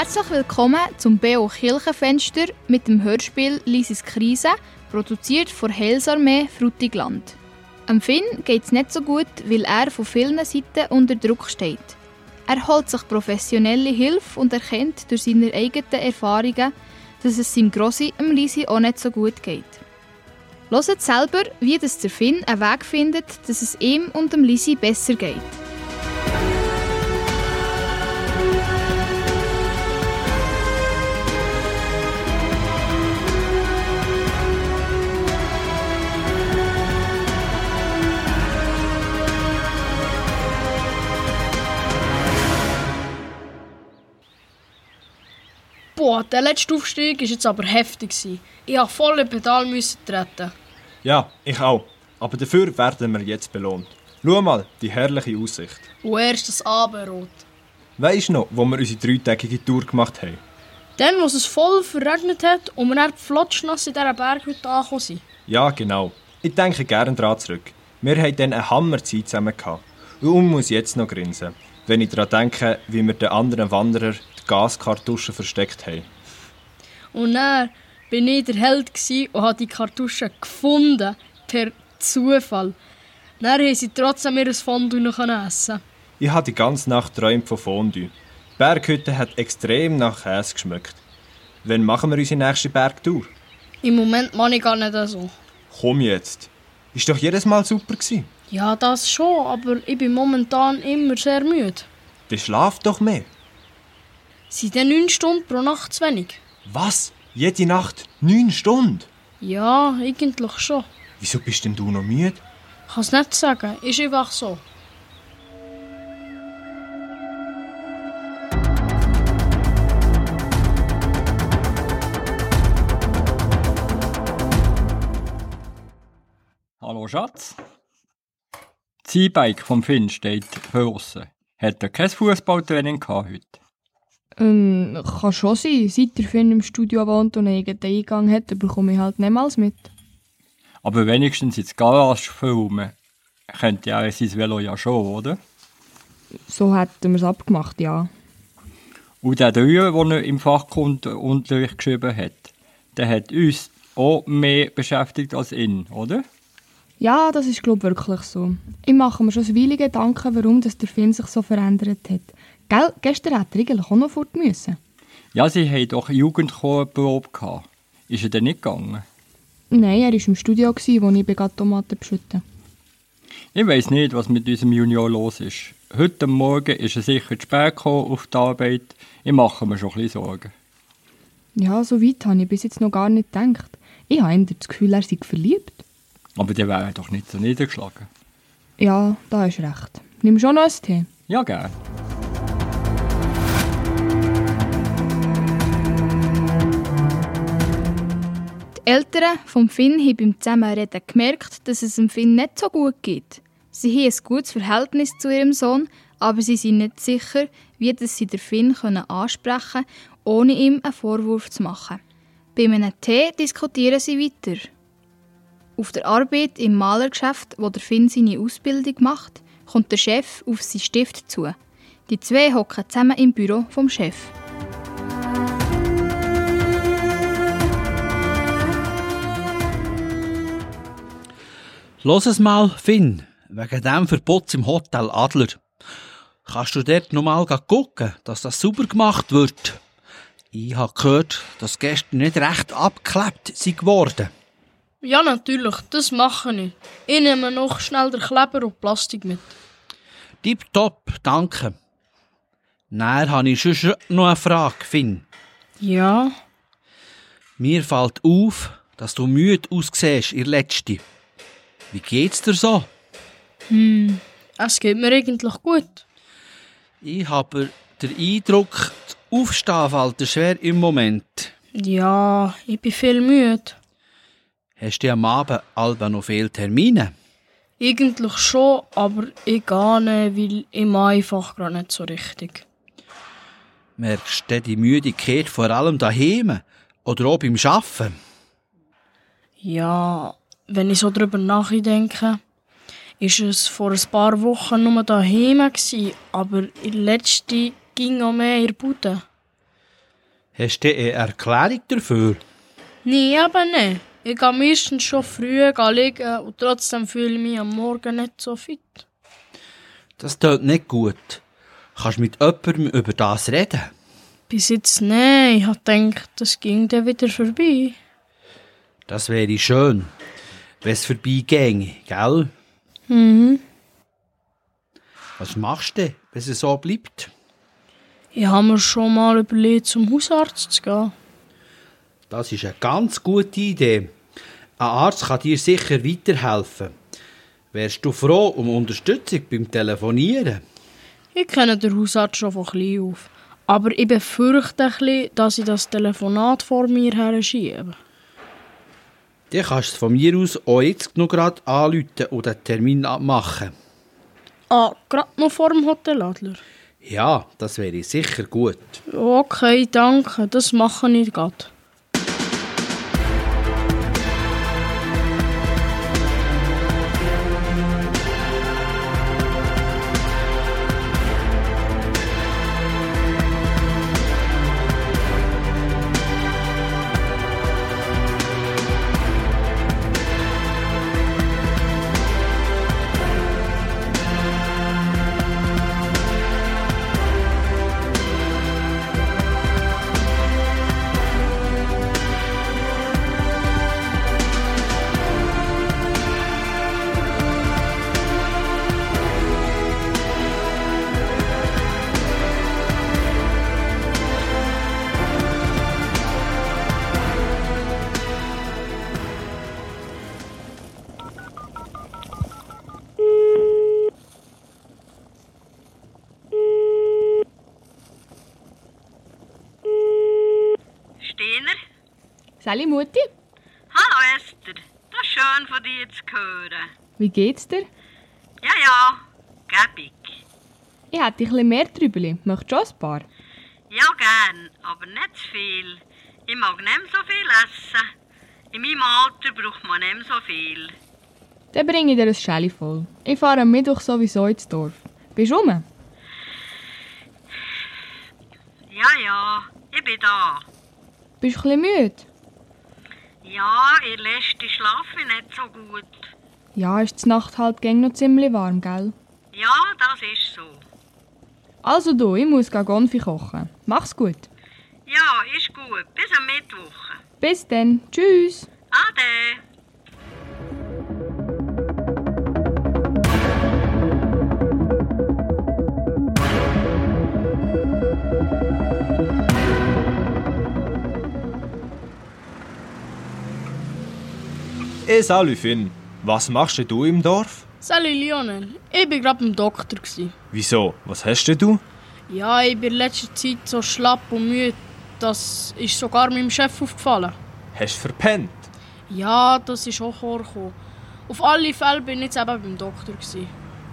Herzlich willkommen zum BO Kirchenfenster mit dem Hörspiel Lisis Krise, produziert von Heilsarmee Frutigland. Am Finn geht es nicht so gut, weil er von vielen Seiten unter Druck steht. Er holt sich professionelle Hilfe und erkennt durch seine eigenen Erfahrungen, dass es seinem Grossi am Lisi auch nicht so gut geht. Hört selber, wie das der Finn einen Weg findet, dass es ihm und dem Lisi besser geht. Boah, der letzte Aufstieg war jetzt aber heftig. Ich musste voll in Pedal treten. Ja, ich auch. Aber dafür werden wir jetzt belohnt. Schau mal, die herrliche Aussicht. Und erst das Abendrot. Weisst du noch, wo wir unsere dreitägige Tour gemacht haben? Dann, wo es voll verregnet hat und wir dann flotschnass in dieser Berghütte angekommen sind. Ja, genau. Ich denke gerne daran zurück. Wir hatten dann eine Hammerzeit zusammen. Gehabt. Und muss jetzt noch grinsen, wenn ich daran denke, wie wir den anderen Wanderer Gaskartuschen versteckt haben. Und dann bin ich der Held und habe die Kartuschen gefunden, per Zufall. Dann haben sie trotzdem ihr Fondue noch essen Ich habe die ganze Nacht träumt von Fondue. Die Berghütte hat extrem nach Käse geschmeckt. Wann machen wir unsere nächste Bergtour? Im Moment mache ich gar nicht so. Komm jetzt. Ist doch jedes Mal super gewesen. Ja, das schon, aber ich bin momentan immer sehr müde. Dann schlaf doch mehr. Sind denn neun Stunden pro Nacht zu wenig? Was? Jede Nacht neun Stunden? Ja, eigentlich schon. Wieso bist denn du noch müde? Ich kann es nicht sagen, ist einfach so. Hallo Schatz. Das E-Bike vom Finn steht draussen. Hat er kein Fußballtraining heute? Ähm, kann schon sein. Seit der Finn im Studio wohnt und einen eigenen Eingang hat, bekomme ich halt niemals mit. Aber wenigstens ins Garage filmen könnte er sein Velo ja schon, oder? So hätten wir es abgemacht, ja. Und der Dreier, den er im Fachkundenunterricht geschrieben hat, der hat uns auch mehr beschäftigt als ihn, oder? Ja, das ist glaube ich wirklich so. Ich mache mir schon ein Weile Gedanken, warum das der Finn sich so verändert hat. Gell, gestern hätte er eigentlich auch noch fort müssen. Ja, sie hatten doch eine Jugendchorprobe gehabt. Ist er denn nicht gegangen? Nein, er war im Studio, als ich Tomaten beschütte. Ich weiss nicht, was mit unserem Junior los ist. Heute Morgen ist er sicher zu spät gekommen auf die Arbeit. Ich mache mir schon ein bisschen Sorgen. Ja, so weit habe ich bis jetzt noch gar nicht gedacht. Ich habe das Gefühl, er sei verliebt. Aber der wäre doch nicht so niedergeschlagen. Ja, da hast recht. Nimm schon noch einen Tee? Ja, gerne. Die Eltern vom Finn haben beim Zusammenreden gemerkt, dass es dem Finn nicht so gut geht. Sie haben ein gutes Verhältnis zu ihrem Sohn, aber sie sind nicht sicher, wie das sie den Finn können ansprechen können, ohne ihm einen Vorwurf zu machen. Bei einem Tee diskutieren sie weiter. Auf der Arbeit im Malergeschäft, wo der Finn seine Ausbildung macht, kommt der Chef auf seinen Stift zu. Die zwei hocken zusammen im Büro vom Chef. Los es mal, Finn, wegen dem Verbot im Hotel Adler. Kannst du dort noch mal gucken, dass das sauber gemacht wird? Ich habe gehört, dass gestern nicht recht abgeklebt sind geworden. Ja, natürlich, das mache ich. Ich nehme noch schnell den Kleber und Plastik mit. Tipptopp, danke. Dann habe ich schon noch eine Frage, Finn. Ja? Mir fällt auf, dass du müde aussiehst, ihr Letzte. Wie geht's dir so? Hm, es geht mir eigentlich gut. Ich habe den Eindruck, das Aufstehen fällt dir schwer im Moment. Ja, ich bin viel müde. Hast du am Abend Alba noch viele Termine? Eigentlich schon, aber ich gehe nicht, weil ich einfach gerade nicht so richtig. Merkst du die Müdigkeit vor allem daheim oder auch beim Arbeiten? Ja, wenn ich so drüber nachdenke, ist es vor ein paar Wochen nur daheim gsi, aber in letzte ging auch mehr in der Bude. Hast du eine Erklärung dafür? Nee, aber nicht. Ich gehe meistens schon früh liegen und trotzdem fühle ich mich am Morgen nicht so fit. Das tut nicht gut. Kannst du mit jemandem über das reden? Bis jetzt nicht. Ich gedacht, das ging dann wieder vorbei. Das wäre schön, wenn es vorbeiginge, gell? Mhm. Was machst du, wenn es so bleibt? Ich habe mir schon mal überlegt, zum Hausarzt zu gehen. Das ist eine ganz gute Idee. Ein Arzt kann dir sicher weiterhelfen. Wärst du froh um Unterstützung beim Telefonieren? Ich kenne den Hausarzt schon von klein auf. Aber ich befürchte ein bisschen, dass ich das Telefonat vor mir her schiebe. Dann kannst du von mir aus auch jetzt noch gerade anrufen und den Termin abmachen. Ah, gerade noch vor dem Hotel Adler. Ja, das wäre sicher gut. Okay, danke. Das mache ich gerade. Sally Mutti, Hallo Esther, das ist schön von dir zu hören. wie geht's dir? Ja, ja, gebig. Ich hätte ein bisschen mehr Trübeli. Möchtest du auch ein paar? Ja, gern, aber nicht zu viel. Ich mag nicht so viel essen. In meinem Alter braucht man nicht so viel. Dann bringe ich dir ein Schäli voll. Ich fahre am Mittwoch sowieso ins Dorf. Bist du rum? Ja, ja, ich bin da. Bist du ein bisschen müde? Ja, ihr letzte schlafe ich nicht so gut. Ja, ist die Nacht halt gäng noch ziemlich warm, gell? Ja, das ist so. Also du, ich muss Gonfi kochen. Mach's gut. Ja, ist gut. Bis am Mittwoch. Bis dann. Tschüss. Ade. Eh, salut Finn. Was machst du im Dorf? Sally Lionel, ich bin gerade beim Doktor. Wieso? Was hast du? Ja, ich bin in letzter Zeit so schlapp und müde. Das ist sogar meinem Chef aufgefallen. Hast du verpennt? Ja, das ist auch vorgekommen. Auf alle Fälle bin ich jetzt eben beim Doktor.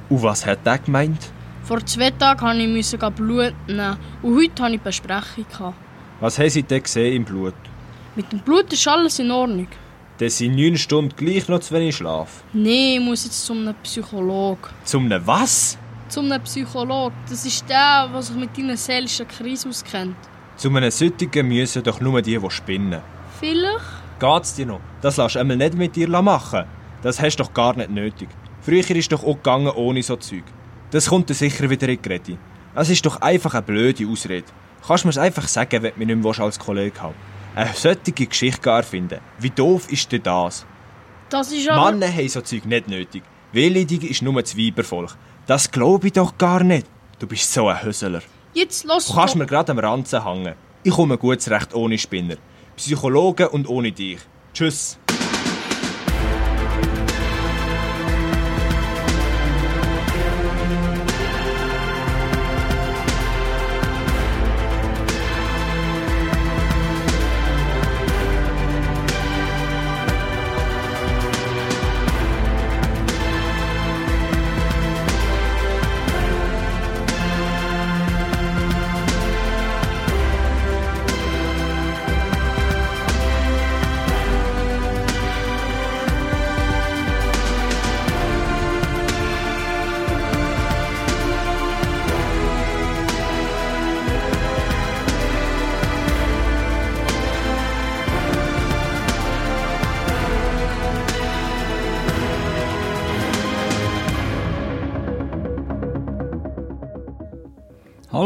Und was hat der gemeint? Vor zwei Tagen musste ich Blut nehmen und heute hatte ich Besprechung. gehabt. Was haben sie denn gesehen im Blut? Mit dem Blut ist alles in Ordnung. Das sind neun Stunden gleich noch zu wenig Schlaf. Nee, ich muss jetzt zum einem Psychologen. Zum ne was? Zum einem Psychologen. Das ist der, der sich mit deiner seelischen Krise auskennt. Zu einem Süttigen müssen doch nur die, die spinnen. Vielleicht? Geht's dir noch? Das lässt du einmal nicht mit dir machen. Das hast du doch gar nicht nötig. Früher ist doch auch gegangen ohne so Zeug. Das kommt dir sicher wieder in die Rede. Es ist doch einfach eine blöde Ausrede. Kannst du mir's einfach sagen, wenn du mich nicht mehr als Kollege haben Eine solche Geschichte erfinden. Wie doof ist denn das? Das ist aber... Männer haben so Zeug nicht nötig. Wehleidig ist nur das Weibervolk. Das glaube ich doch gar nicht. Du bist so ein Hösler. Jetzt los Du kannst mir gerade am Ranzen hängen. Ich komme gut zurecht ohne Spinner. Psychologen und ohne dich. Tschüss.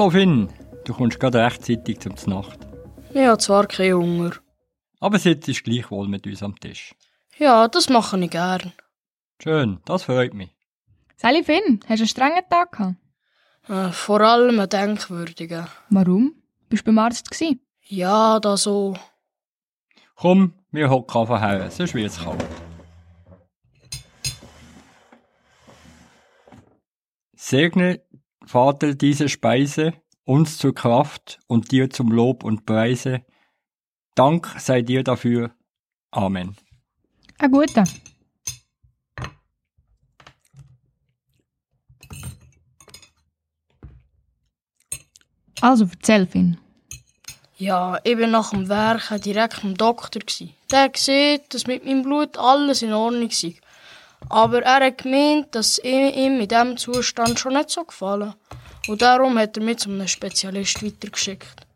Hallo Finn, du kommst gerade rechtzeitig zum Nacht. Ich habe zwar keinen Hunger. Aber sitzt gleichwohl mit uns am Tisch. Ja, das mache ich gern. Schön, das freut mich. Sally Finn, hast du einen strengen Tag gehabt? Äh, vor allem einen denkwürdigen. Warum? Bist du beim Arzt gsi? Ja, da so. Komm, wir hocken einfach her, sonst wird's kalt. Segne, Vater, diese Speise, uns zur Kraft und dir zum Lob und Preise. Dank sei dir dafür. Amen. Ein guter. Also, erzähl, Finn. Ja, ich bin nach dem Werk direkt beim Doktor. Der gesehen, dass mit meinem Blut alles in Ordnung sei. Aber er hat gemeint, dass ihm in diesem Zustand schon nicht so gefallen. Und darum hat er mich zu einem Spezialist weitergeschickt.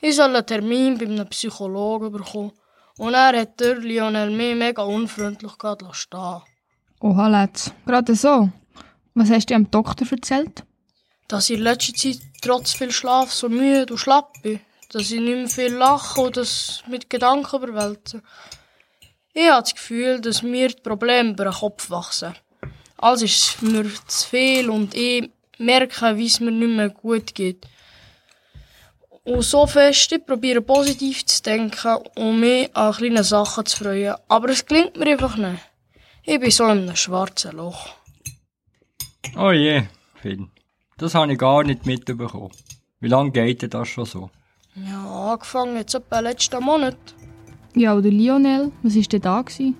Ich soll einen Termin bei einem Psychologen bekommen. Und er hat der Lionel mich mega unfreundlich gerade stehen Oha, Letz. Gerade so. Was hast du dem Doktor erzählt? Dass ich in letzter Zeit trotz viel Schlaf so müde und schlapp bin. Dass ich nicht mehr viel lache und das mit Gedanken überwälze. Ich habe das Gefühl, dass mir die Probleme über den Kopf wachsen. Alles ist mir zu viel und ich merke, wie es mir nicht mehr gut geht. Und so fest, ich probiere positiv zu denken und mich an kleine Sachen zu freuen. Aber es gelingt mir einfach nicht. Ich bin so in einem schwarzen Loch. Oh je, Finn. Das habe ich gar nicht mitbekommen. Wie lange geht denn das schon so? Ja, angefangen jetzt etwa letzten Monat. Ja, oder Lionel, was war denn da? Gewesen?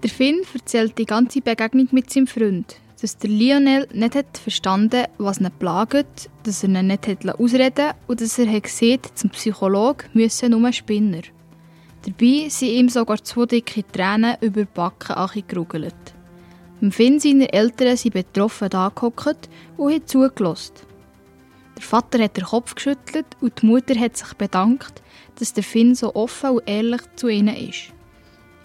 Der Finn erzählt die ganze Begegnung mit seinem Freund, dass der Lionel nicht hat verstanden was ihn plagt, dass er ihn nicht hat ausreden und dass er hat gesehen, zum Psychologen müssen nur Spinner. Dabei sind ihm sogar zwei dicke Tränen über die Backen gerugelt. Im Finn seine Eltern sind betroffen angehockt und haben zugelassen. Der Vater hat den Kopf geschüttelt und die Mutter hat sich bedankt, dass der Finn so offen und ehrlich zu ihnen ist.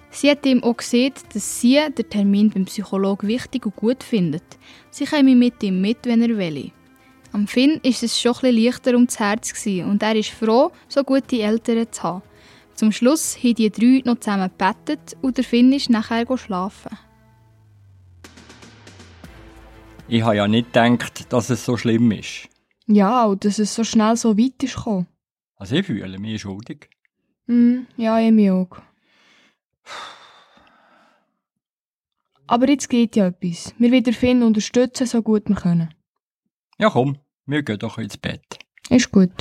Sie hat ihm auch gesagt, dass sie den Termin beim Psychologen wichtig und gut findet. Sie käme mit ihm mit, wenn er will. Am Finn ist es schon etwas leichter ums Herz und er ist froh, so gute Eltern zu haben. Zum Schluss haben die drei noch zusammen gebettet und der Finn ist nachher schlafen. Ich habe ja nicht gedacht, dass es so schlimm ist. Ja, und dass es so schnell so weit ist gekommen. Also ich fühle mich schuldig. Mm, ja, ich mich auch. Aber jetzt geht ja etwas. Wir werden Finn unterstützen, so gut wir können. Ja komm, wir gehen doch ins Bett. Ist gut.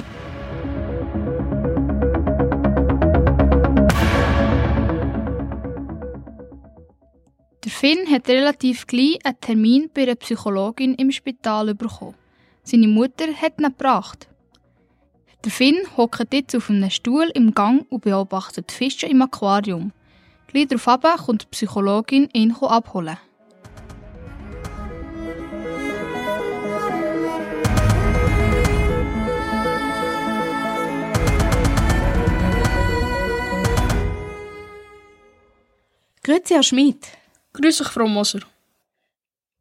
Der Finn hat relativ gleich einen Termin bei einer Psychologin im Spital bekommen. Seine Mutter hat ihn gebracht. Der Finn hockt jetzt auf einem Stuhl im Gang und beobachtet Fische im Aquarium. Gleich darauf kommt die Psychologin ihn abholen. Grüezi, Herr Schmid. Grüß dich, Frau Moser.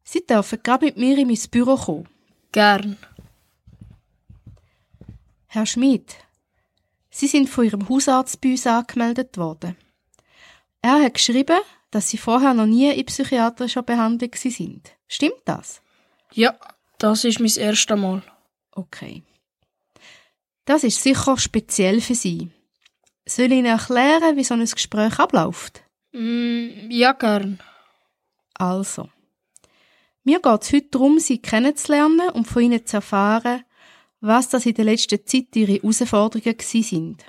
Sie dürfen gerade mit mir in mein Büro kommen. Gern. Herr Schmid, Sie sind von Ihrem Hausarzt bei uns angemeldet worden. Er hat geschrieben, dass Sie vorher noch nie in psychiatrischer Behandlung sind. Stimmt das? Ja, das ist mein erstes Mal. Okay. Das ist sicher speziell für Sie. Soll ich Ihnen erklären, wie so ein Gespräch abläuft? Mm, ja, gern. Also. Mir geht es heute darum, Sie kennenzulernen und von Ihnen zu erfahren, was das in der letzten Zeit Ihre Herausforderungen sind.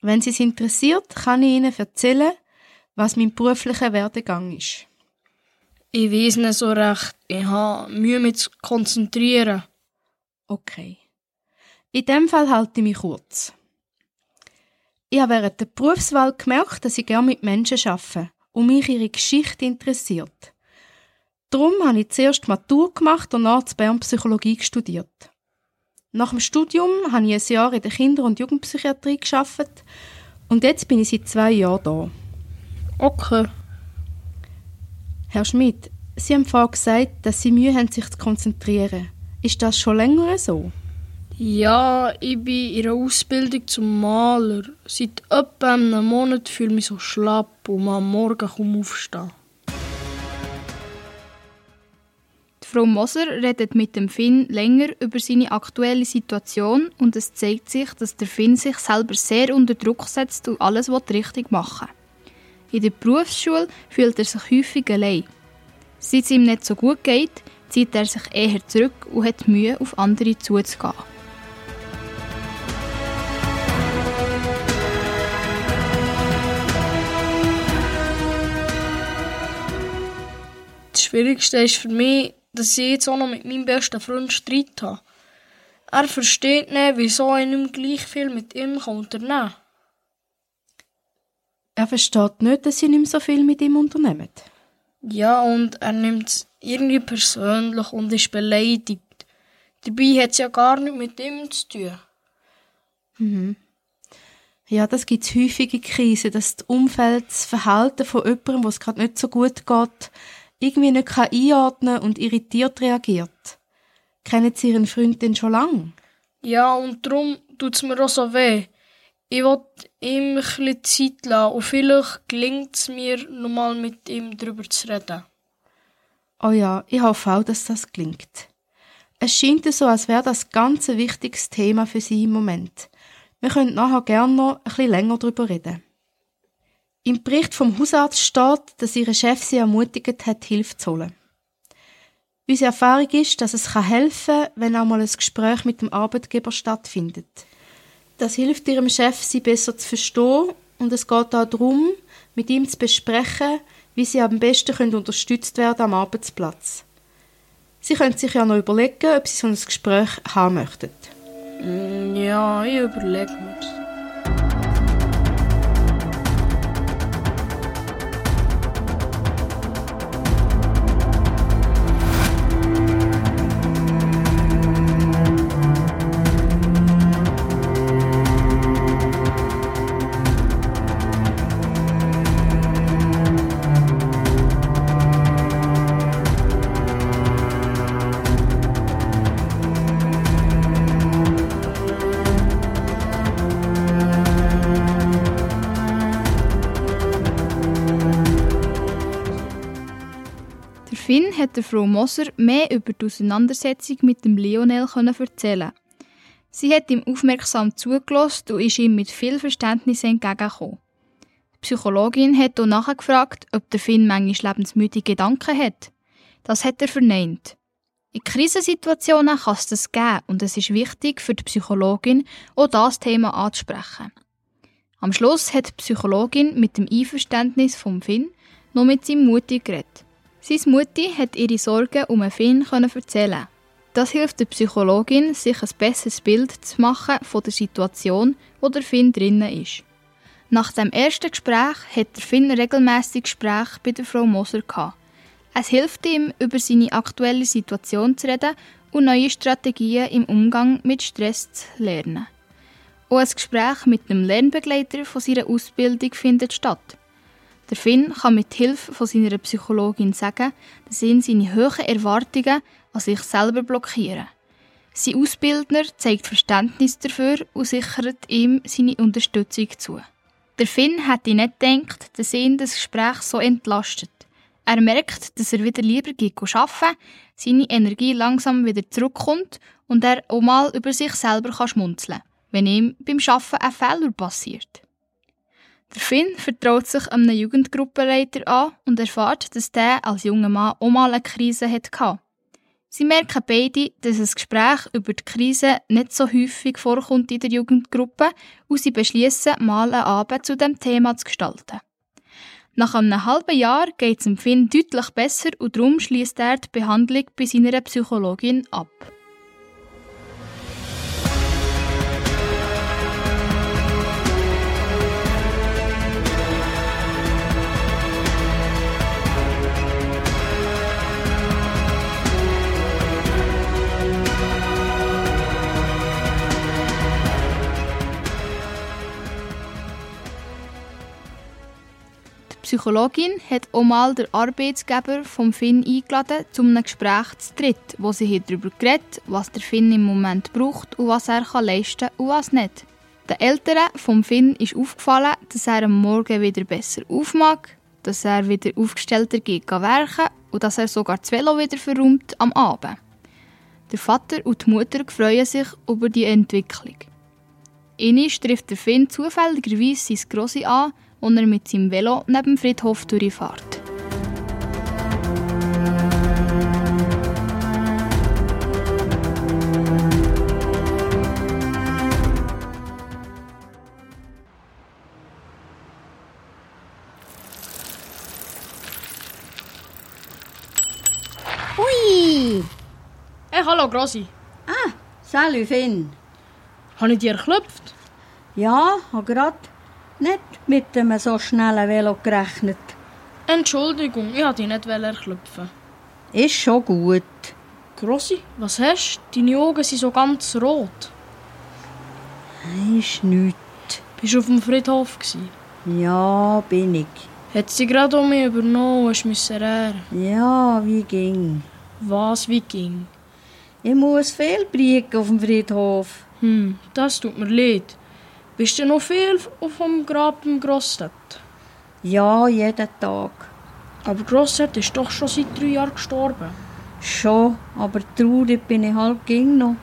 Wenn Sie es interessiert, kann ich Ihnen erzählen, was mein beruflicher Werdegang ist. Ich weiß nicht so recht. Ich habe Mühe mit zu konzentrieren. Okay. In dem Fall halte ich mich kurz. Ich habe während der Berufswahl gemerkt, dass ich gerne mit Menschen arbeite und mich ihre Geschichte interessiert. Darum habe ich zuerst Matur gemacht und nach Bern Psychologie studiert. Nach dem Studium habe ich ein Jahr in der Kinder- und Jugendpsychiatrie geschafft und jetzt bin ich seit zwei Jahren da. Okay. Herr Schmidt, Sie haben vorhin gesagt, dass Sie Mühe haben, sich zu konzentrieren. Ist das schon länger so? Ja, ich bin in einer Ausbildung zum Maler. Seit etwa einem Monat fühle ich mich so schlapp und am Morgen kaum aufstehen. Frau Moser redet mit dem Finn länger über seine aktuelle Situation und es zeigt sich, dass der Finn sich selber sehr unter Druck setzt und alles richtig machen. In der Berufsschule fühlt er sich häufig allein. Seit es ihm nicht so gut geht, zieht er sich eher zurück und hat Mühe, auf andere zuzugehen. Das Schwierigste ist für mich, dass ich jetzt auch noch mit meinem besten Freund Streit habe. Er versteht nicht, wieso ich nicht gleich viel mit ihm unternehmen kann. Er versteht nicht, dass Sie nicht mehr so viel mit ihm unternehmen. Ja, und er nimmt es irgendwie persönlich und ist beleidigt. Dabei hat es ja gar nichts mit ihm zu tun. Mhm. Ja, das gibt es häufige Krisen, dass das Umfeld, das Verhalten von jemandem, wo es gerade nicht so gut geht, irgendwie nicht kann einordnen und irritiert reagiert. Kennen Sie Ihren Freund denn schon lange? Ja, und darum tut es mir auch so weh. Ich will ihm ein Zeit lassen und vielleicht gelingt es mir, nochmal mit ihm darüber zu reden. Oh ja, ich hoffe auch, dass das gelingt. Es scheint so, als wäre das ganz ein wichtiges Thema für Sie im Moment. Wir können nachher gerne noch ein bisschen länger darüber reden. Im Bericht vom Hausarzt steht, dass ihre Chef sie ermutigt hat, Hilfe zu holen. Unsere Erfahrung ist, dass es helfen kann, wenn auch mal ein Gespräch mit dem Arbeitgeber stattfindet. Das hilft ihrem Chef, sie besser zu verstehen und es geht auch darum, mit ihm zu besprechen, wie sie am besten können unterstützt werden am Arbeitsplatz. Sie können sich ja noch überlegen, ob sie so ein Gespräch haben möchten. Mm, ja, ich überlege mir Der Frau Moser mehr über die Auseinandersetzung mit dem Lionel erzählen. Sie hat ihm aufmerksam zugelassen und ist ihm mit viel Verständnis entgegengekommen. Die Psychologin hat auch nachgefragt, ob der Finn manchmal lebensmüde Gedanken hat. Das hat er verneint. In Krisensituationen kann es das geben und es ist wichtig für die Psychologin, auch das Thema anzusprechen. Am Schluss hat die Psychologin mit dem Einverständnis vom Finn noch mit seinem Mutti geredet. Seine Mutti hat ihre Sorgen um Finn erzählen. Das hilft der Psychologin, sich ein besseres Bild zu machen von der Situation, wo der Finn drinnen ist. Nach dem ersten Gespräch hat der Finn regelmäßig Gespräche bei der Frau Moser gehabt. Es hilft ihm, über seine aktuelle Situation zu reden und neue Strategien im Umgang mit Stress zu lernen. Auch ein Gespräch mit einem Lernbegleiter von seiner Ausbildung findet statt. Der Finn kann mit Hilfe von seiner Psychologin sagen, dass ihn seine hohen Erwartungen an sich selber blockieren. Sein Ausbildner zeigt Verständnis dafür und sichert ihm seine Unterstützung zu. Der Finn hätte nicht gedacht, dass ihn das Gespräch so entlastet. Er merkt, dass er wieder lieber geht arbeiten, seine Energie langsam wieder zurückkommt und er auch mal über sich selber schmunzeln kann, wenn ihm beim Arbeiten ein Fehler passiert. Der Finn vertraut sich einem Jugendgruppenleiter an und erfährt, dass der als junger Mann auch mal eine Krise hatte. Sie merken beide, dass ein Gespräch über die Krise nicht so häufig vorkommt in der Jugendgruppe und sie beschließen, mal einen Abend zu dem Thema zu gestalten. Nach einem halben Jahr geht es dem Finn deutlich besser und darum schließt er die Behandlung bei seiner Psychologin ab. Psychologin hat auch mal den Arbeitsgeber vom Finn eingeladen, zu einem Gespräch zu dritt, wo sie hier darüber geredet, was der Finn im Moment braucht und was er kann leisten und was nicht. Den Eltern vom Finn ist aufgefallen, dass er am Morgen wieder besser aufmacht, dass er wieder aufgestellter geht werken und dass er sogar das Velo wieder verräumt am Abend. Der Vater und die Mutter freuen sich über die Entwicklung. Innisch trifft der Finn zufälligerweise sein Grossi an, und er mit seinem Velo neben dem Friedhof durchfährt. Ui! Hey, hallo Grossi. Ah, salut Finn. Habe ich dir geklopft? Ja, habe grad nicht mit einem so schnellen Velo gerechnet. Entschuldigung, ich wollte dich nicht erklopfen. Ist schon gut. Grossi, was hast du? Deine Augen sind so ganz rot. Ist nichts. Bist du auf dem Friedhof? Gewesen? Ja, bin ich. Hat sie gerade um mich übernommen, hast müssen rehren. Ja, wie ging? Was, wie ging? Ich muss viel bringen auf dem Friedhof. Hm, das tut mir leid. Bist du noch viel auf dem Grab im Grossstadt? Ja, jeden Tag. Aber Grossstadt ist doch schon seit drei Jahren gestorben. Schon, aber traurig bin ich halt ging noch.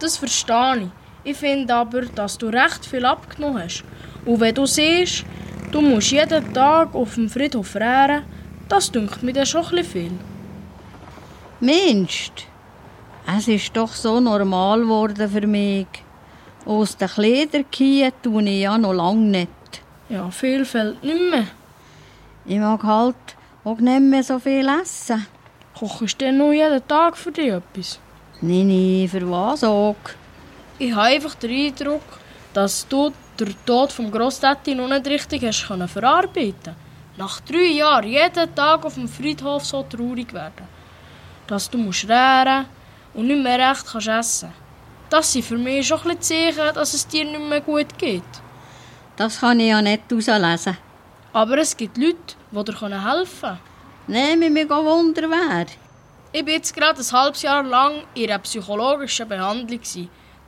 Das verstehe ich. Ich finde aber, dass du recht viel abgenommen hast. Und wenn du siehst, du musst jeden Tag auf dem Friedhof rehren, das dünkt mir dann schon ein viel. Mensch, es ist doch so normal geworden für mich. Aus den Kleidern kiehen tue ich ja noch lange nicht. Ja, viel fällt nicht mehr. Ich mag halt auch nicht mehr so viel essen. Kochst du denn noch jeden Tag für dich etwas? Nein, nein, für was auch? Ich habe einfach den Eindruck, dass du den Tod vom Grosstätti noch nicht richtig hast können verarbeiten Nach drei Jahren jeden Tag auf dem Friedhof so traurig werden. Dass du musst rehren und nicht mehr recht kannst essen. Das sind für mich schon ein Zeichen, dass es dir nicht mehr gut geht. Das kann ich ja nicht herauslesen. Aber es gibt Leute, die dir helfen können. Nehme mich Wunder wer. Ich war jetzt gerade ein halbes Jahr lang in einer psychologischen Behandlung.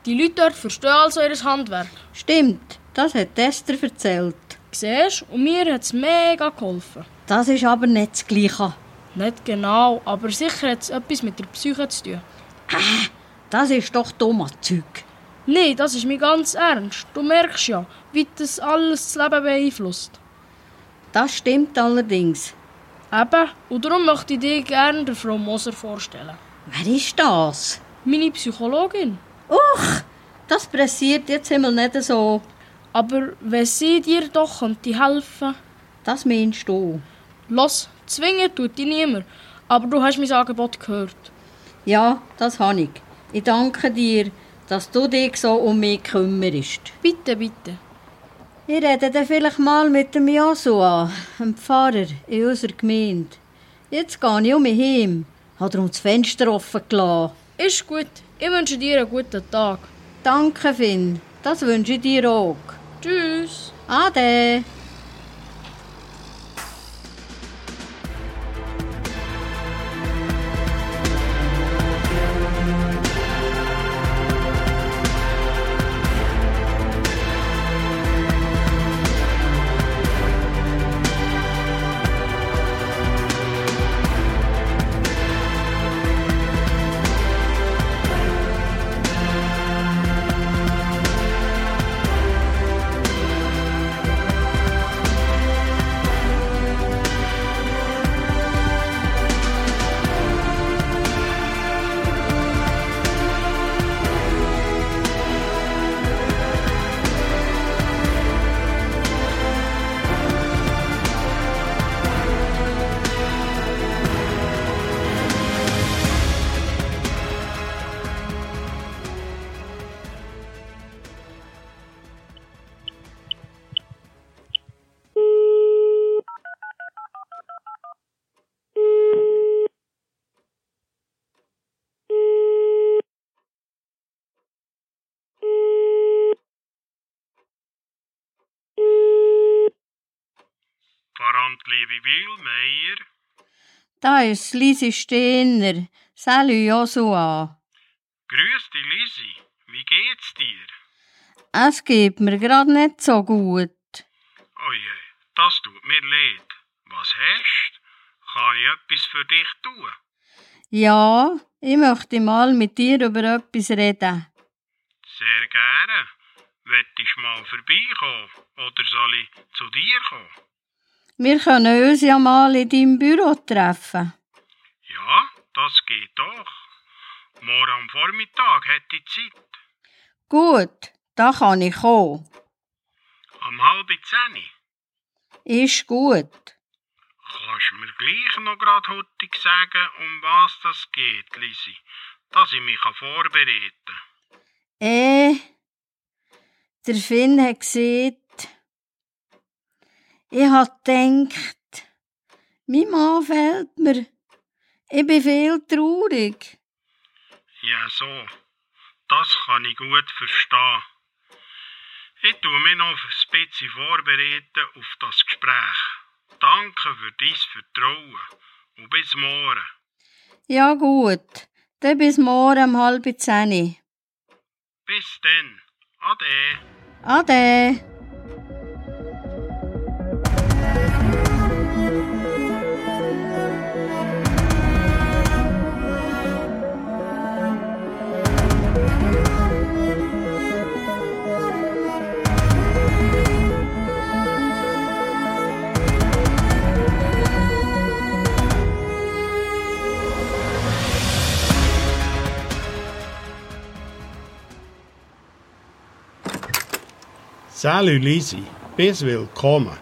Die Leute dort verstehen also ihr Handwerk. Stimmt, das hat Esther erzählt. Siehst und mir hat es mega geholfen. Das ist aber nicht das Gleiche. Nicht genau, aber sicher hat es etwas mit der Psyche zu tun. Ah, das ist doch dummes Zeug. Nein, das ist mir ganz ernst. Du merkst ja, wie das alles das Leben beeinflusst. Das stimmt allerdings. Eben, und darum möchte ich dir gerne Frau Moser vorstellen. Wer ist das? Meine Psychologin. Uch, das pressiert jetzt immer nicht so. Aber wenn sie dir doch könnte helfen Das meinst du? Los, zwingen tut dich niemand. Aber du hast mein Angebot gehört. Ja, das habe ich. Ich danke dir, dass du dich so um mich kümmerst. Bitte, bitte. Ich rede dann vielleicht mal mit dem Joshua, dem Pfarrer in unserer Gemeinde. Jetzt gehe ich um mich heim. Hat er das Fenster offen gelassen. Ist gut. Ich wünsche dir einen guten Tag. Danke, Finn. Das wünsche ich dir auch. Tschüss. Ade. Liebe Wilmeier. Da ist Lisi Stehner. Salut Joshua. Grüß dich, Lisi. Wie geht's dir? Es geht mir grad nicht so gut. Oh je, das tut mir leid. Was hast? Kann ich etwas für dich tun? Ja, ich möchte mal mit dir über etwas reden. Sehr gerne. Wettest mal vorbeikommen oder soll ich zu dir kommen? Wir können uns ja mal in deinem Büro treffen. Ja, das geht doch. Morgen am Vormittag hätte ich Zeit. Gut, da kann ich kommen. Am halb zehn. Ist gut. Kannst du mir gleich noch grad hurtig sagen, um was das geht, Lisi, dass ich mich vorbereiten kann? Äh, der Finn hat gesagt, ich hab gedacht, mein Mann fehlt mir. Ich bin viel traurig. Ja, so. Das kann ich gut verstehen. Ich tue mich noch ein bisschen vorbereiten auf das Gespräch. Danke für dein Vertrauen und bis morgen. Ja gut, dann bis morgen um halb zehn. Bis dann. Ade. Ade. Salut Lisi, bis willkommen.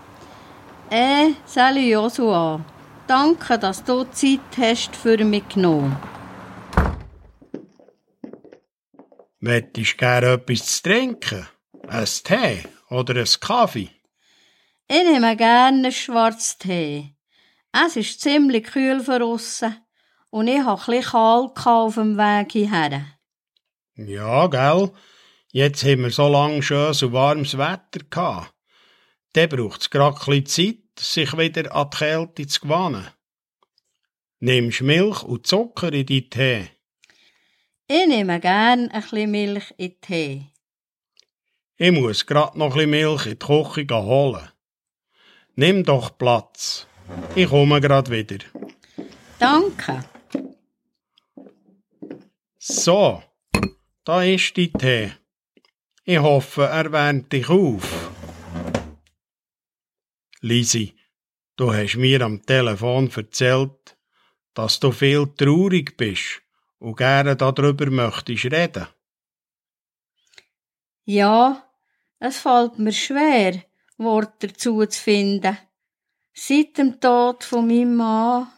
Äh, salut Joshua. Danke, dass du Zeit hast für mich genommen. Möchtest du gerne etwas zu trinken? Ein Tee oder ein Kaffee? Ich nehme gerne schwarzen Tee. Es ist ziemlich kühl draussen und ich hatte ein bisschen kalt auf dem Weg hierher. Ja, gell? Jetzt haben wir so lange schönes und warmes Wetter gehabt. Dann braucht es gerade ein Zeit, sich wieder an die Kälte zu gewöhnen. Nimmst Milch und Zucker in deinen Tee. Ich nehme gerne ein bisschen Milch in den Tee. Ich muss grad noch ein bisschen Milch in die Küche holen. Nimm doch Platz. Ich komme grad wieder. Danke. So, da ist dein Tee. Ich hoffe, er wärmt dich auf. Lisi, du hast mir am Telefon erzählt, dass du viel traurig bist und gerne darüber möchtest reden. Ja, es fällt mir schwer, Worte dazu zu finden. Seit dem Tod von meinem Mann.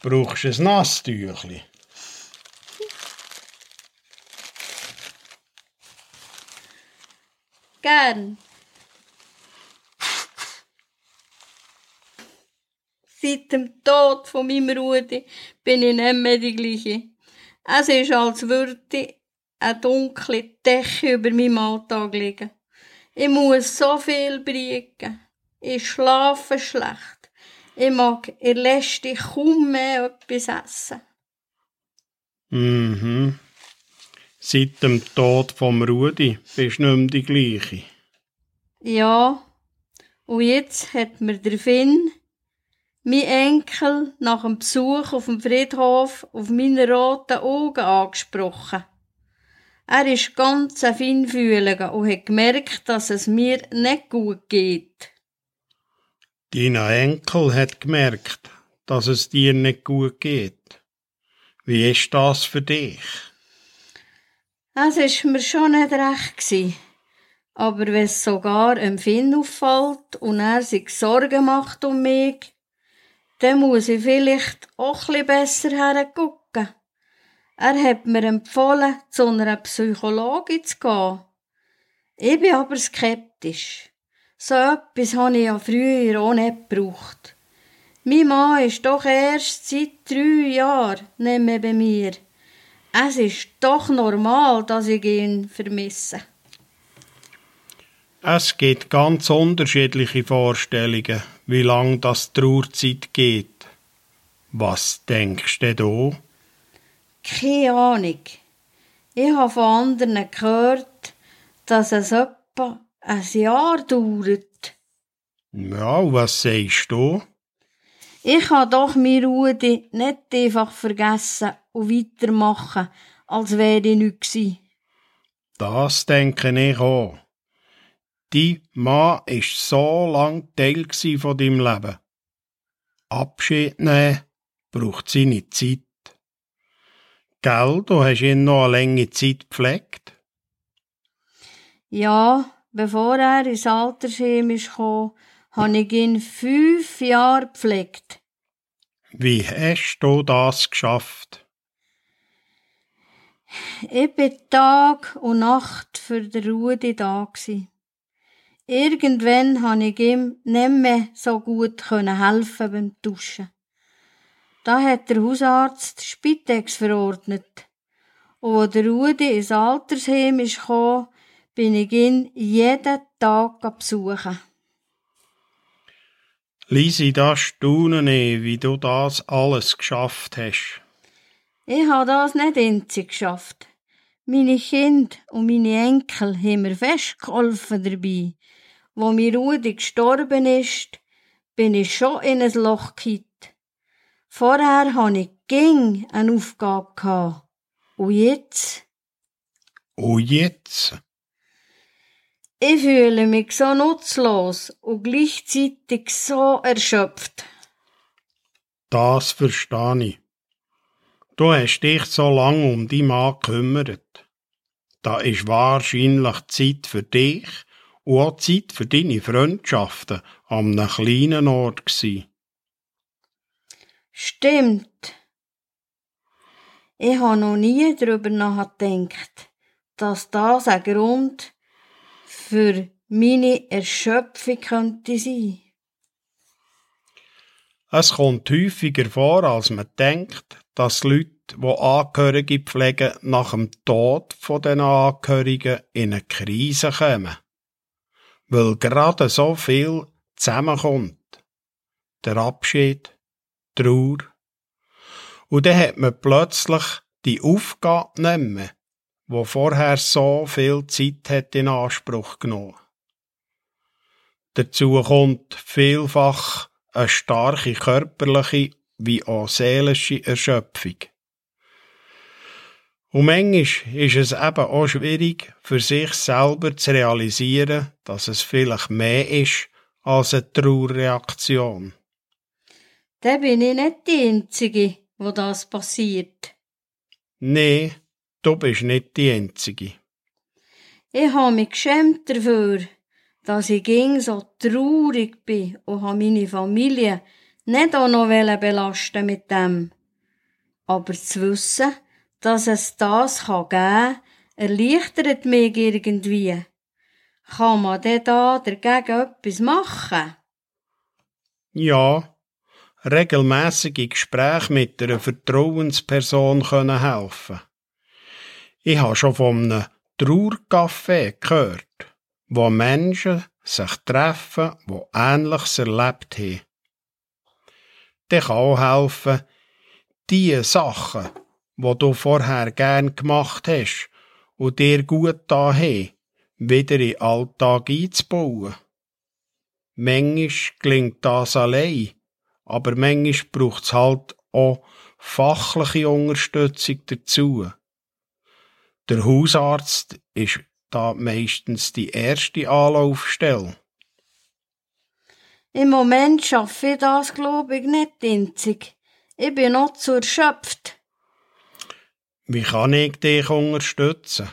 Brauchst du ein Nasstüchli? Gern. Seit dem Tod von meinem Rudi bin ich nicht mehr die gleiche. Es ist, als würde eine dunkle Decke über meinem Alltag liegen. Ich muss so viel briegen. Ich schlafe schlecht. Ich mag in letzter kaum mehr etwas essen. Mhm. Seit dem Tod vom Rudi bist du nicht mehr die gleiche. Ja, und jetzt hat mir der Finn, mein Enkel, nach dem Besuch auf dem Friedhof auf meine roten Augen angesprochen. Er ist ganz ein Feinfühliger und hat gemerkt, dass es mir nicht gut geht. Dein Enkel hat gemerkt, dass es dir nicht gut geht. Wie ist das für dich? Es ist mir schon nicht recht gsi. Aber wenn es sogar einem Finn auffällt und er sich Sorgen macht um mich, dann muss ich vielleicht auch ein besser hergucken. Er hat mir empfohlen, zu einer Psychologin zu gehen. Ich bin aber skeptisch. So etwas habe ich ja früher auch nicht gebraucht. Mein Mann ist doch erst seit drei Jahren nicht mehr bei mir. Es ist doch normal, dass ich ihn vermisse. Es gibt ganz unterschiedliche Vorstellungen, wie lang das Trauerzeit geht. Was denkst du da? Keine Ahnung. Ich habe von anderen gehört, dass es etwa ein Jahr dauert. Ja, was sagst du? Ich habe doch mir Rudi nicht einfach vergessen und weitermachen, als wäre ich nicht gewesen. Das denke ich auch. Dein Mann war so lang Teil von deinem Leben. Abschied nehmen braucht seine Zeit. Gell, du hast ihn noch eine lange Zeit gepflegt. Ja, bevor er ins Altersheim ist gekommen, habe ich ihn fünf Jahre gepflegt. Wie hast du das geschafft? Ich bin Tag und Nacht für den Rudi da gsi. Irgendwann habe ich ihm nicht mehr so gut helfen beim Duschen. Da hat der Hausarzt Spitex verordnet. Und als der Rudi ins Altersheim ist gekommen, bin ich ihn jeden Tag besuchen. Lisi, da staune ich, wie du das alles geschafft hast. Ich habe das nicht einzig geschafft. Meine Kinder und meine Enkel haben mir festgeholfen dabei. Wo mir Rudi gestorben ist, bin ich schon in ein Loch gekippt. Vorher hatte ich ging eine Aufgabe gehabt. Und jetzt? Und jetzt? Ich fühle mich so nutzlos und gleichzeitig so erschöpft. Das verstehe ich. Du hast dich so lange um die Mann gekümmert. Da ist wahrscheinlich Zeit für dich und auch Zeit für deine Freundschaften an einem kleinen Ort gsi. Stimmt. Ich habe noch nie darüber nachgedacht, dass das ein Grund für meine Erschöpfung könnte sein. Es kommt häufiger vor, als man denkt, dass Leute, die Angehörige pflegen, nach dem Tod von den Angehörigen in eine Krise kommen. Weil gerade so viel zusammenkommt. Der Abschied, die Trauer. Und dann hat man plötzlich die Aufgabe nicht mehr, wo vorher so viel Zeit hat in Anspruch genommen. Dazu kommt vielfach eine starke körperliche wie auch seelische Erschöpfung. Und manchmal ist es eben auch schwierig, für sich selber zu realisieren, dass es vielleicht mehr ist als eine Trauerreaktion. Dann bin ich nicht die Einzige, wo das passiert. Nee, du bist nicht die Einzige. Ich habe mich geschämt dafür, dass ich ging so traurig bin und habe meine Familie nicht auch noch belasten mit dem. Aber zu wissen, dass es das kann geben, erleichtert mich irgendwie. Kann man denn da dagegen etwas machen? Ja, regelmäßige Gespräche mit einer Vertrauensperson können helfen. Ich habe schon von einem Trauercafé gehört, wo Menschen sich treffen, die Ähnliches erlebt haben. Der kann auch helfen, die Sachen, die du vorher gern gemacht hast und dir gut da wieder in den Alltag einzubauen. Manchmal gelingt das allein, aber manchmal braucht es halt auch fachliche Unterstützung dazu. Der Hausarzt ist da meistens die erste Anlaufstelle. Im Moment schaffe ich das, glaube ich, nicht einzig. Ich bin noch zu erschöpft. Wie kann ich dich unterstützen?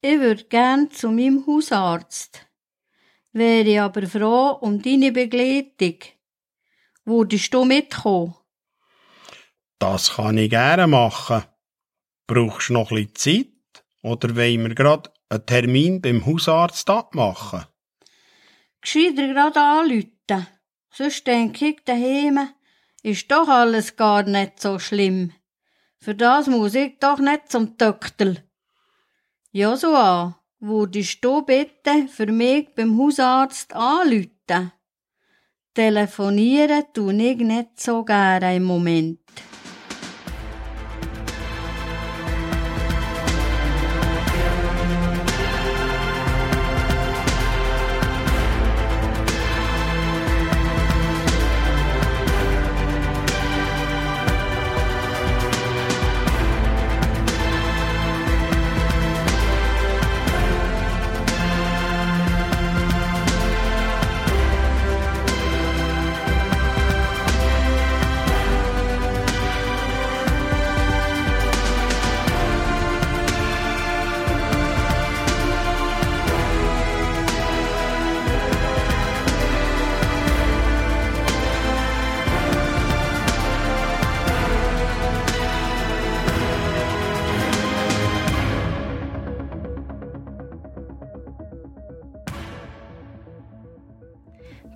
Ich würde gern zu meinem Hausarzt. Wäre aber froh um deine Begleitung. Würdest du mitkommen? Das kann ich gerne machen. Brauchst du noch ein bisschen Zeit? Oder wollen wir gerade einen Termin beim Hausarzt abmachen? Gescheiter grad anrufen. Sonst denke ich, daheim ist doch alles gar nicht so schlimm. Für das muss ich doch nicht zum Töktel. Joshua, würdest du bitte für mich beim Hausarzt anrufen? Telefonieren tue ich nicht so gerne im Moment.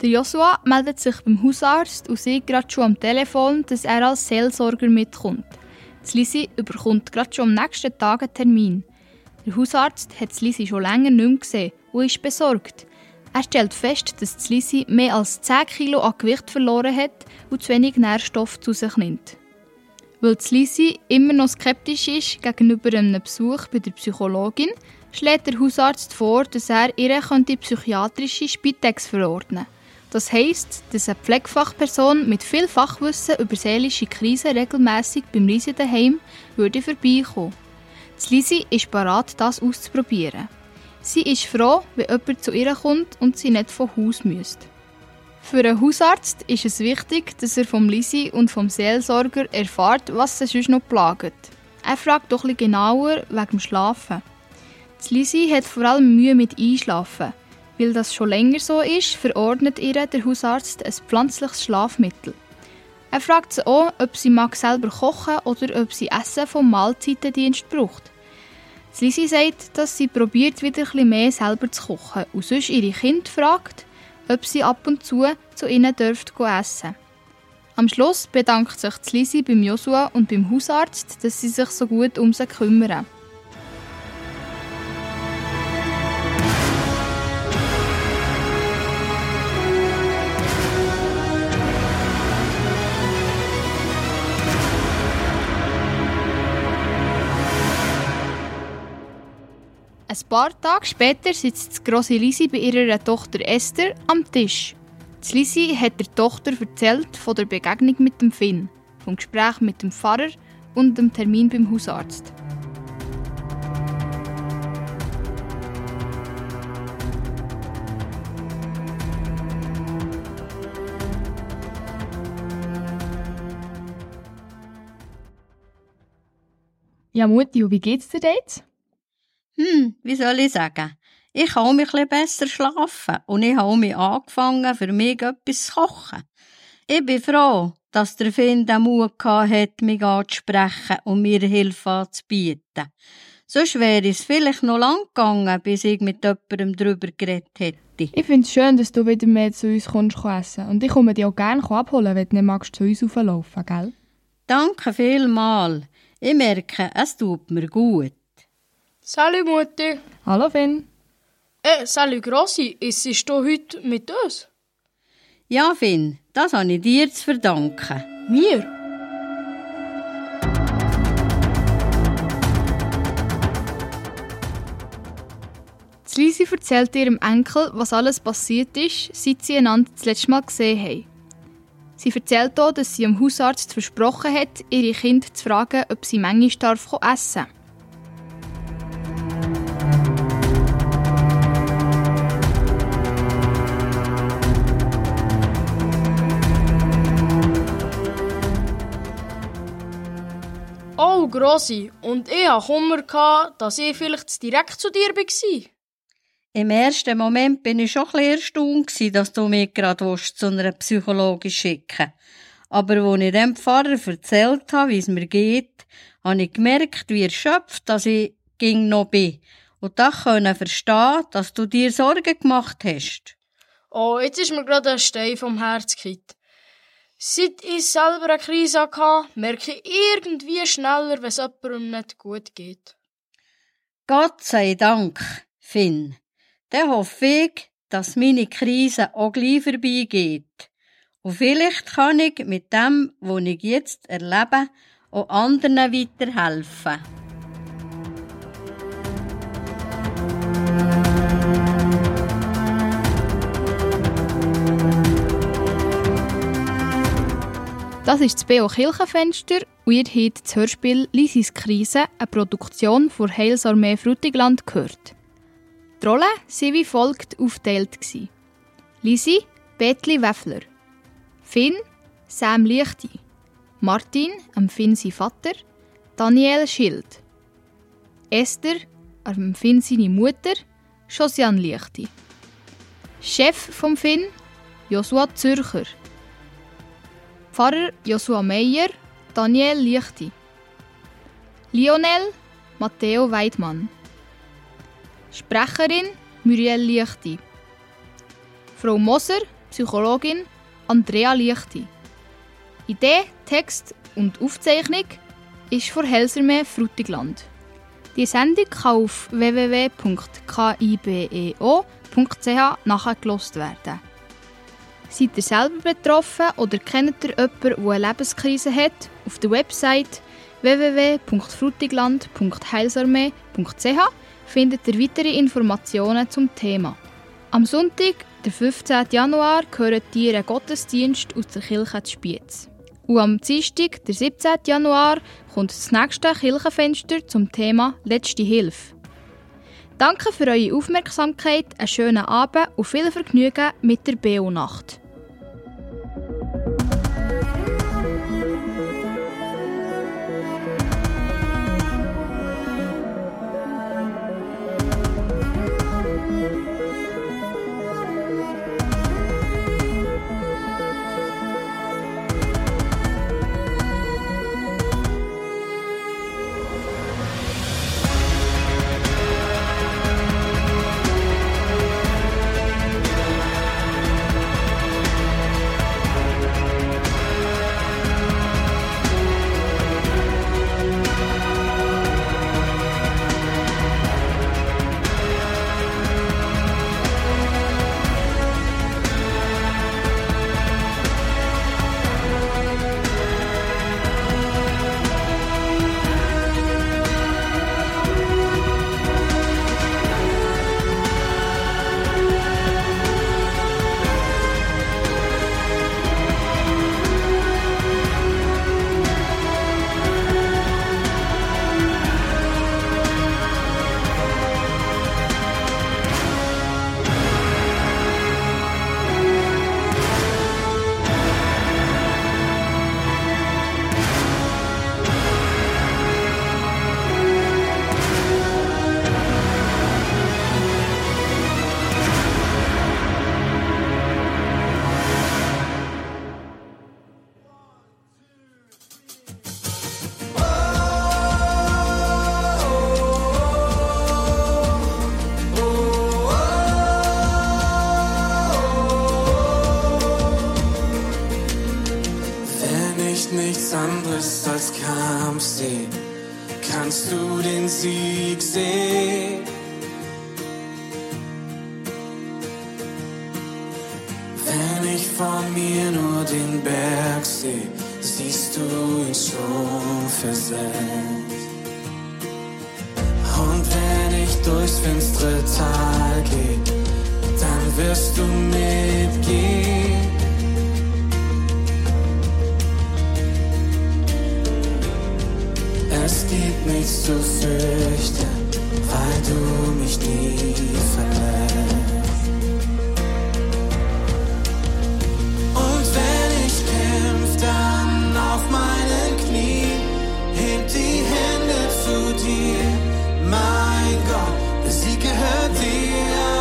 Der Joshua meldet sich beim Hausarzt und sieht gerade schon am Telefon, dass er als Seelsorger mitkommt. Das Lisi überkommt gerade schon am nächsten Tag einen Termin. Der Hausarzt hat das Lisi schon länger nicht mehr gesehen und ist besorgt. Er stellt fest, dass das Lisi mehr als 10 Kilo an Gewicht verloren hat und zu wenig Nährstoff zu sich nimmt. Weil das Lisi immer noch skeptisch ist gegenüber einem Besuch bei der Psychologin, schlägt der Hausarzt vor, dass er ihr könnte psychiatrische Spitex verordnen könnte. Das heisst, dass eine Pflegefachperson mit viel Fachwissen über seelische Krisen regelmäßig beim Lisi daheim würde vorbeikommen. Lisi ist bereit, das auszuprobieren. Sie ist froh, wenn jemand zu ihr kommt und sie nicht vom Haus müsst. Für einen Hausarzt ist es wichtig, dass er vom Lisi und vom Seelsorger erfährt, was sie sonst noch plagt. Er fragt doch etwas genauer wegen dem Schlafen. Das Lisi hat vor allem Mühe mit Einschlafen. Weil das schon länger so ist, verordnet ihr der Hausarzt ein pflanzliches Schlafmittel. Er fragt sie auch, ob sie mag selber kochen oder ob sie Essen vom Mahlzeitendienst braucht. Lisi sagt, dass sie probiert wieder etwas mehr selber zu kochen und sonst ihre Kinder fragt, ob sie ab und zu zu ihnen dürft essen. Am Schluss bedankt sich Lisi beim Joshua und beim Hausarzt, dass sie sich so gut um sie kümmern. Ein paar Tage später sitzt die grosse Lisi bei ihrer Tochter Esther am Tisch. Die Lisi hat der Tochter erzählt von der Begegnung mit dem Finn, vom Gespräch mit dem Pfarrer und dem Termin beim Hausarzt. Ja, Mutti, wie geht's dir jetzt? Hm, wie soll ich sagen? Ich kann mich ein besser schlafen und ich habe mich angefangen, für mich etwas zu kochen. Ich bin froh, dass der Finn den Mut hat, mich anzusprechen und mir Hilfe anzubieten. Sonst wäre es vielleicht noch lang gegangen, bis ich mit jemandem darüber geredet hätte. Ich finde es schön, dass du wieder mehr zu uns kommst essen. Und ich komme dich auch gerne abholen, wenn du nicht magst, zu uns rauflaufen, gell? Danke vielmals. Ich merke, es tut mir gut. Salut Mutti. Hallo Finn. Eh, salut Grossi, isst du heute mit uns? Ja, Finn, das habe ich dir zu verdanken. Mir? Lisi erzählt ihrem Enkel, was alles passiert ist, seit sie einander das letzte Mal gesehen haben. Sie erzählt auch, dass sie dem Hausarzt versprochen hat, ihre Kinder zu fragen, ob sie manchmal essen darf. Oh, Grossi, und ich hatte Kummer, dass ich vielleicht direkt zu dir war. Im ersten Moment bin ich schon ein erstaunt, dass du mich gerade zu einer Psychologin schicken Aber als ich dem Pfarrer erzählt habe, wie es mir geht, habe ich gemerkt, wie erschöpft dass ich ging noch bin. Und das können verstehen, dass du dir Sorgen gemacht hast. Oh, jetzt ist mir gerade ein Stein vom Herz gekippt. Seit ich selber eine Krise hatte, merke ich irgendwie schneller, wenn es jemandem nicht gut geht. Gott sei Dank. Finn, dann hoffe ich, dass meine Krise auch gleich vorbeigeht. Und vielleicht kann ich mit dem, was ich jetzt erlebe, auch anderen weiterhelfen. Das ist das B.O. Kirchenfenster und ihr habt das Hörspiel Lisis Krise, eine Produktion von Heilsarmee Frutigland, gehört. Die Rollen waren wie folgt aufgeteilt. Lisi, Betli Weffler. Finn, Sam Lichti. Martin, am Finn sein Vater. Daniel Schild. Esther, am Finn seine Mutter. Josiane Lichti. Chef vom Finn, Joshua Zürcher. Pfarrer Joshua Meyer, Daniel Lichti. Lionel, Matteo Weidmann. Sprecherin Muriel Lichti. Frau Moser, Psychologin Andrea Lichti. Idee, Text und Aufzeichnung ist von Helserme Frutigland. Die Sendung kann auf www.kibeo.ch nachgelost werden. Seid ihr selber betroffen oder kennt ihr jemanden, der eine Lebenskrise hat? Auf der Website www.frutigland.heilsarmee.ch findet ihr weitere Informationen zum Thema. Am Sonntag, der 15. Januar, gehören die einen Gottesdienst aus der Kirche zu Spiez. Und am Dienstag, der 17. Januar, kommt das nächste Kirchenfenster zum Thema Letzte Hilfe. Danke für eure Aufmerksamkeit, einen schönen Abend und viel Vergnügen mit der BO-Nacht. Nichts anderes als Kampf seh, kannst du den Sieg sehen. Wenn ich vor mir nur den Berg seh, siehst du ihn schon versetzt. Und wenn ich durchs finstere Tal geh, dann wirst du mitgehen. Nichts zu fürchten, weil du mich nie verlässt. Und wenn ich kämpf, dann auf meinen Knien, heb die Hände zu dir. Mein Gott, der Sieg gehört dir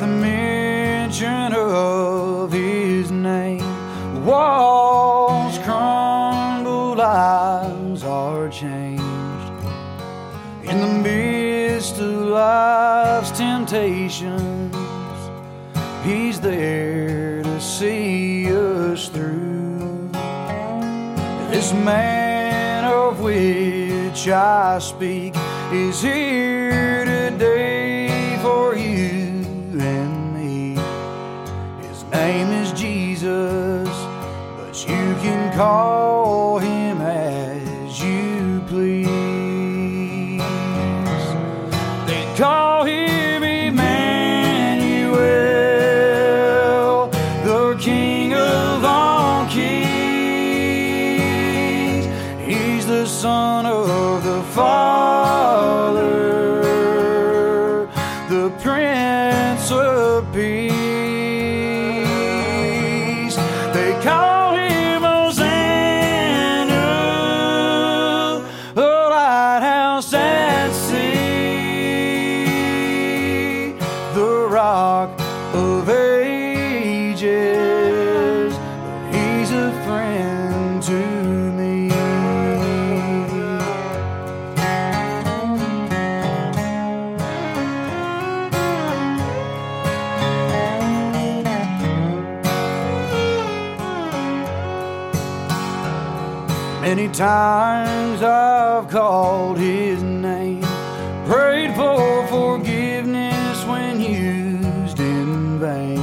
the mention of his name. Walls crumble, lives are changed. In the midst of life's temptations, he's there to see us through. This man of which I speak is times I've called his name, prayed for forgiveness when used in vain.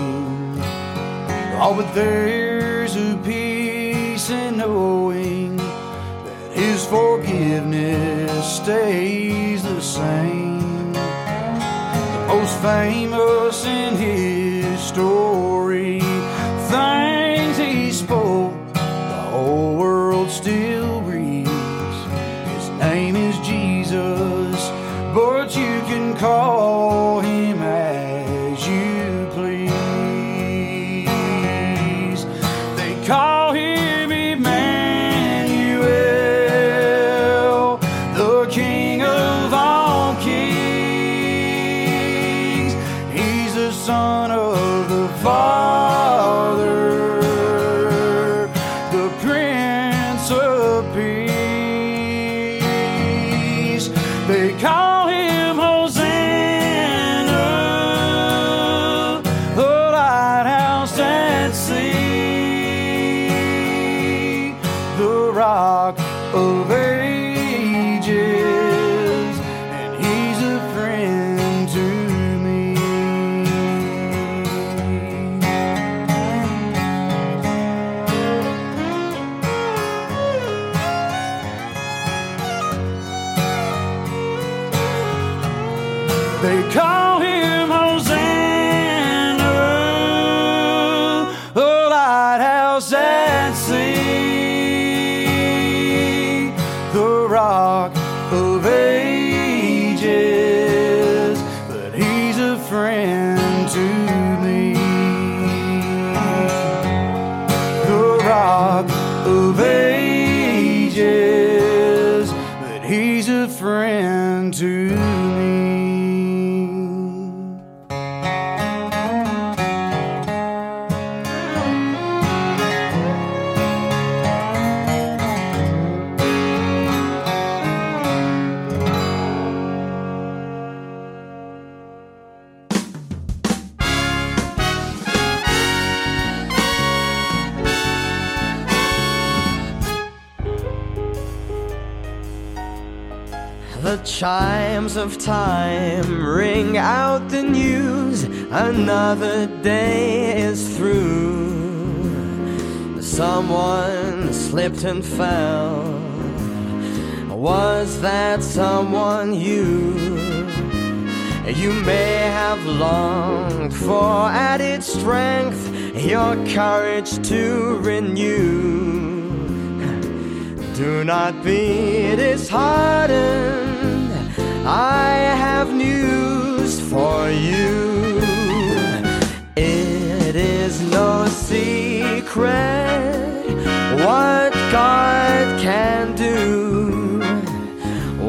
Oh, but there's a peace in knowing that his forgiveness stays the same. The most famous Another day is through. Someone slipped and fell. Was that someone you? You may have longed for added strength, your courage to renew. Do not be disheartened. I have news for you. No secret what God can do.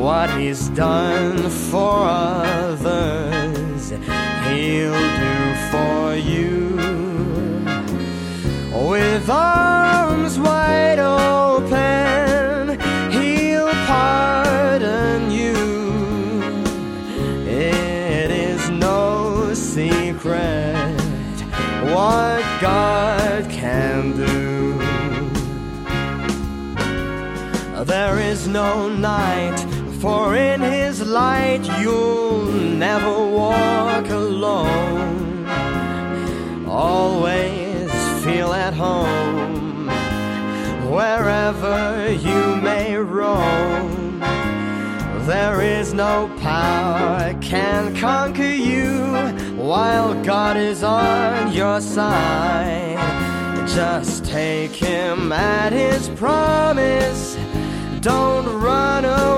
What He's done for others, He'll do for you. With arms God can do. There is no night, for in His light you'll never walk alone. Always feel at home wherever you may roam. There is no power can conquer you while God is on your side. Just take Him at His promise. Don't run away